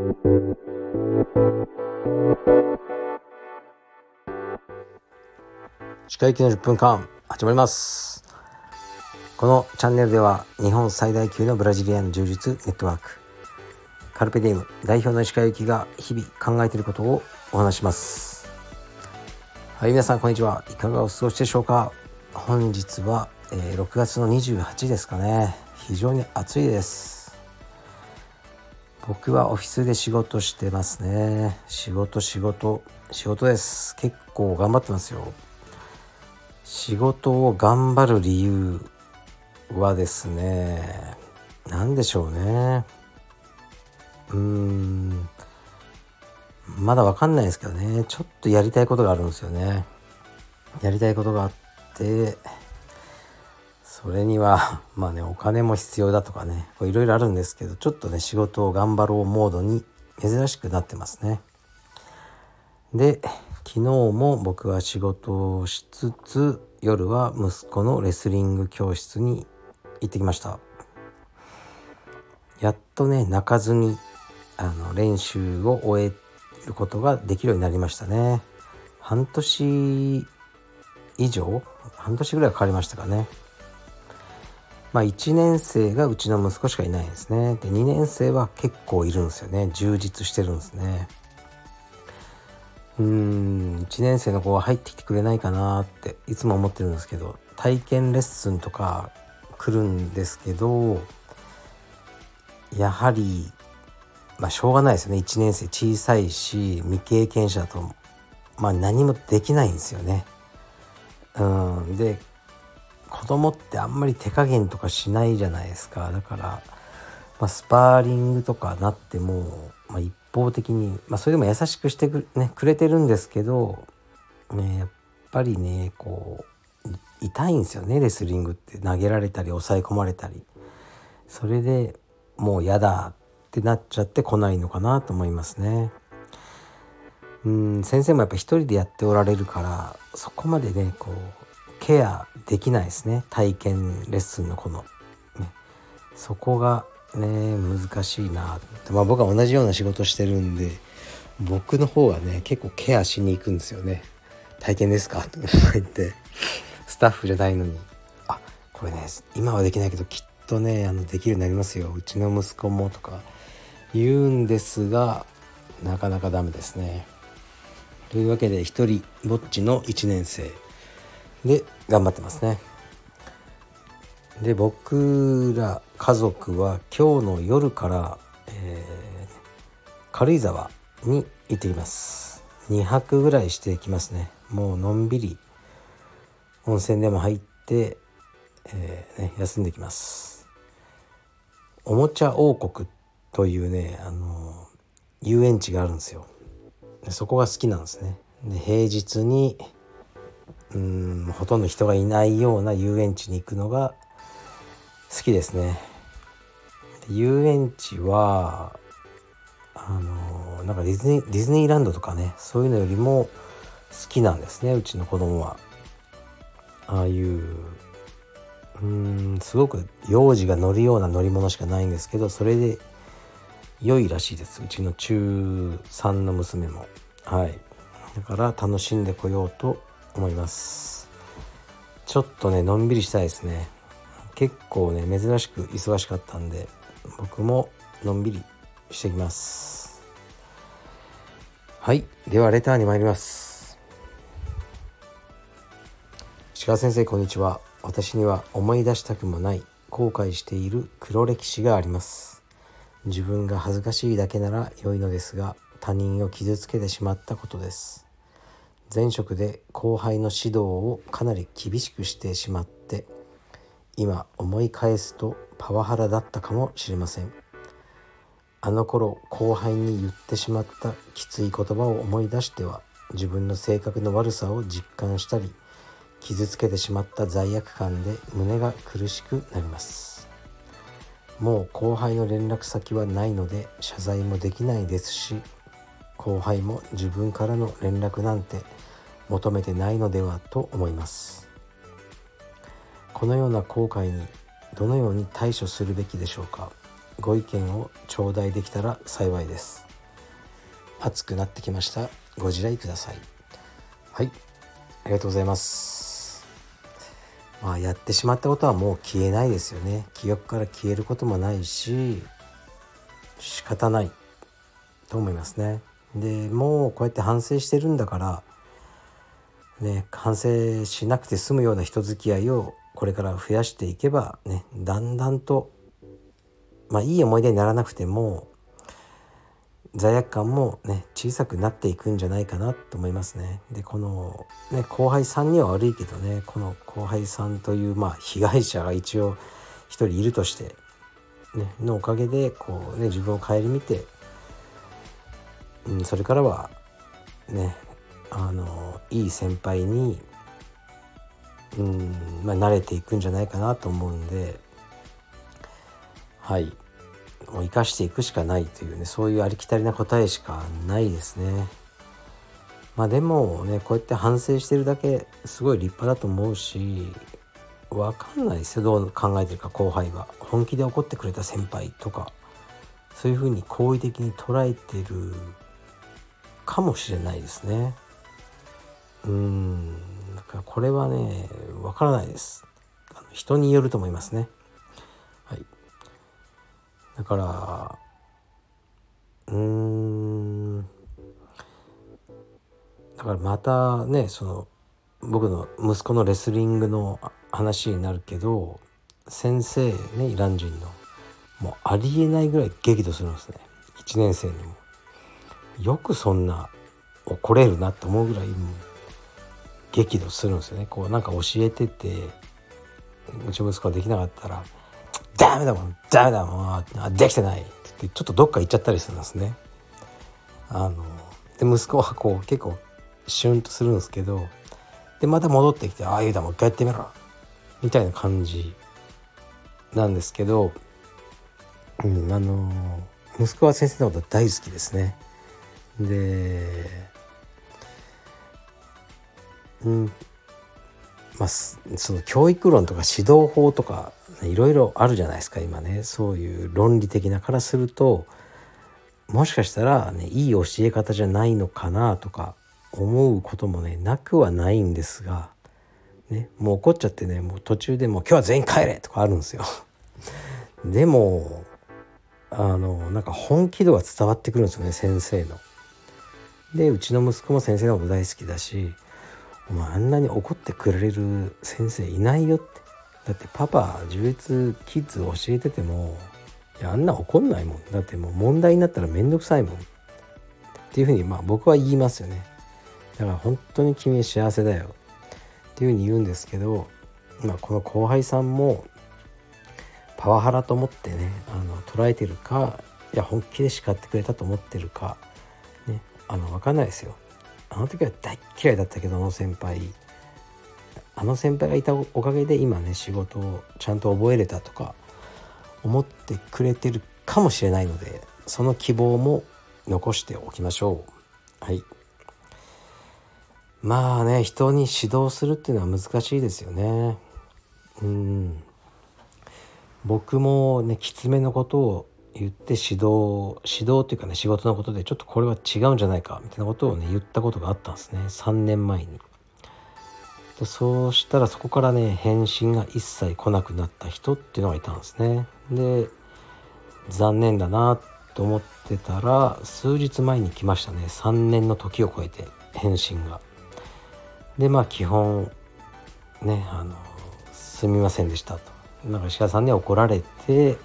歯科行きの10分間始まります。このチャンネルでは日本最大級のブラジリアン柔術ネットワークカルペディウム代表の石川由紀が日々考えていることをお話します。はい皆さんこんにちは。いかがお過ごしでしょうか？本日は、えー、6月の28ですかね。非常に暑いです。僕はオフィスで仕事してますね。仕事仕事仕事です。結構頑張ってますよ。仕事を頑張る理由はですね何でしょうね。うーん。まだわかんないですけどね。ちょっとやりたいことがあるんですよね。やりたいことがあってそれには まあねお金も必要だとかねいろいろあるんですけどちょっとね仕事を頑張ろうモードに珍しくなってますね。で昨日も僕は仕事をしつつ夜は息子のレスリング教室に行ってきました。やっとね泣かずにあの練習を終えることができるようになりましたね。半年以上？半年ぐらいかかりましたかね。まあ1年生がうちの息子しかいないですね。で2年生は結構いるんですよね。充実してるんですね。うん1年生の子が入ってきてくれないかなっていつも思ってるんですけど体験レッスンとか来るんですけどやはりまあしょうがないですよね。1年生小さいし未経験者だとまあ何もできないんですよね。うんで子供ってあんまり手加減とかしないじゃないですかだから、まあ、スパーリングとかなっても、まあ、一方的に、まあ、それでも優しくしてく,、ね、くれてるんですけど、ね、やっぱりねこう痛いんですよねレスリングって投げられたり抑え込まれたりそれでもう嫌だってなっちゃってこないのかなと思いますね。うん先生もやっぱ一人でやっておられるからそこまでねこうケアできないですね。体験レッスンのこの、ね、そこがね難しいなって。まあ僕は同じような仕事してるんで僕の方はね結構ケアしに行くんですよね。体験ですか？とか言って。スタッフじゃないのに。あこれね今はできないけどきっとねあのできるようになりますよ。うちの息子もとか。言うんですがなかなかダメですね。というわけで一人ぼっちの1年生。で頑張ってますね。で僕ら家族は今日の夜から、えー、軽井沢に行ってきます。2泊ぐらいしてきますね。もうのんびり温泉でも入って、えーね、休んできます。おもちゃ王国というねあの遊園地があるんですよ。そこが好きなんですね。で平日にうんほとんど人がいないような遊園地に行くのが好きですね。遊園地はあのなんかディズニーディズニーランドとかねそういうのよりも好きなんですねうちの子供は。ああいううーんすごく幼児が乗るような乗り物しかないんですけどそれで良いらしいですうちの中3の娘もはいだから楽しんでこようと思います。ちょっとねのんびりしたいですね。結構ね珍しく忙しかったんで僕ものんびりしてきます。はい。ではレターに参ります。鹿先生こんにちは。私には思い出したくもない後悔している黒歴史があります。自分が恥ずかしいだけなら良いのですが他人を傷つけてしまったことです。前職で後輩の指導をかなり厳しくしてしまって今思い返すとパワハラだったかもしれません。あの頃後輩に言ってしまったきつい言葉を思い出しては自分の性格の悪さを実感したり傷つけてしまった罪悪感で胸が苦しくなります。もう後輩の連絡先はないので謝罪もできないですし後輩も自分からの連絡なんて求めてないのではと思います。このような後悔にどのように対処するべきでしょうか？ご意見を頂戴できたら幸いです。熱くなってきました。ご自愛ください。はい。ありがとうございます。まあやってしまったことはもう消えないですよね。記憶から消えることもないし仕方ないと思いますね。でもうこうやって反省してるんだからね反省しなくて済むような人付き合いをこれから増やしていけばねだんだんとまあいい思い出にならなくても罪悪感もね小さくなっていくんじゃないかなと思いますね。でこのね後輩さんには悪いけどねこの後輩さんというまあ被害者が一応一人いるとして、ね、のおかげでこうね自分を顧みて、うん、それからはねあのいい先輩に、うんまあ、慣れていくんじゃないかなと思うんではい。もう生かしていくしかないというねそういうありきたりな答えしかないですね。まあでもねこうやって反省してるだけすごい立派だと思うし分かんないですよ。どう考えてるか後輩が。本気で怒ってくれた先輩とか。そういうふうに好意的に捉えてるかもしれないですね。うんだからこれはね分からないです人によると思いますねはい。だからうーんだからまたねその僕の息子のレスリングの話になるけど先生ねイラン人のもうありえないぐらい激怒するんですね1年生にも。よくそんな怒れるなと思うぐらい激怒するんですよねこうなんか教えててうち息子ができなかったらダメだもんダメだもんできてないって言ってちょっとどっか行っちゃったりするんですね。あので息子はこう結構シュンとするんですけどでまた戻ってきて「ああいうだもう一回やってみろ」みたいな感じなんですけど、うん、あの息子は先生のこと大好きですね。で、うん、まあ、その教育論とか指導法とかいろいろあるじゃないですか今ねそういう論理的なからするともしかしたら、ね、いい教え方じゃないのかなとか思うこともねなくはないんですが、ね、もう怒っちゃってねもう途中でもう今日は全員帰れとかあるんですよ。でもあのなんか本気度が伝わってくるんですよね先生の。でうちの息子も先生のこと大好きだしお前あんなに怒ってくれる先生いないよって。だってパパ充実キッズ教えててもいやあんな怒んないもん。だってもう問題になったら面倒くさいもん。っていうふうにまあ僕は言いますよね。だから本当に君幸せだよ。っていうふうに言うんですけど、まあ、この後輩さんもパワハラと思ってねあの捉えてるかいや本気で叱ってくれたと思ってるかあの分かんないですよ。あの時は大嫌いだったけどあの先輩。あの先輩がいたおかげで今ね仕事をちゃんと覚えれたとか思ってくれてるかもしれないのでその希望も残しておきましょう。はい。まあね人に指導するっていうのは難しいですよね。うん。僕もねきつめのことを言って指導指導というかね仕事のことでちょっとこれは違うんじゃないかみたいなことをね言ったことがあったんですね3年前に。でそうしたらそこからね返信が一切来なくなった人っていうのがいたんですね。で残念だなと思ってたら数日前に来ましたね3年の時を超えて返信が。でまあ基本ねあのすみませんでしたと。なんか石川さんには怒られて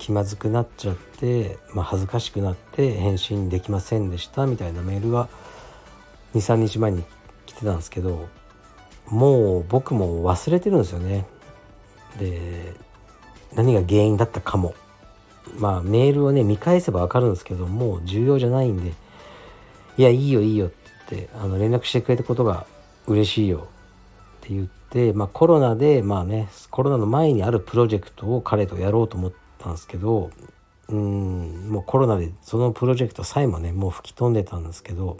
気まずくなっちゃって、まあ、恥ずかしくなって返信できませんでしたみたいなメールが23日前に来てたんですけどもう僕も忘れてるんですよね。で何が原因だったかも。まあメールをね見返せば分かるんですけどもう重要じゃないんで「いやいいよいいよ」ってあの連絡してくれたことが嬉しいよって言って、まあ、コロナでまあねコロナの前にあるプロジェクトを彼とやろうと思ってたんですけどうんもうコロナでそのプロジェクトさえもねもう吹き飛んでたんですけど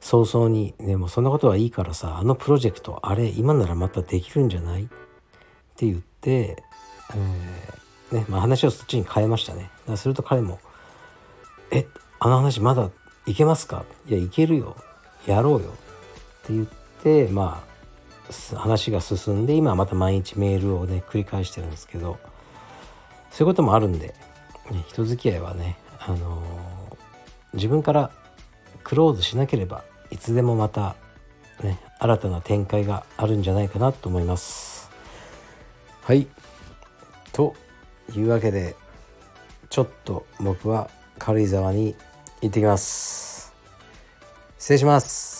早々に「でもそんなことはいいからさあのプロジェクトあれ今ならまたできるんじゃない?」って言って、えね、まあ、話をそっちに変えましたねだすると彼も「えあの話まだいけますか?」「いやいけるよやろうよ」って言ってまあ話が進んで今また毎日メールをね繰り返してるんですけどそういうこともあるんで、ね、人付き合いはね、あのー、自分からクローズしなければいつでもまたね新たな展開があるんじゃないかなと思います。はいというわけでちょっと僕は軽井沢に行ってきます。失礼します。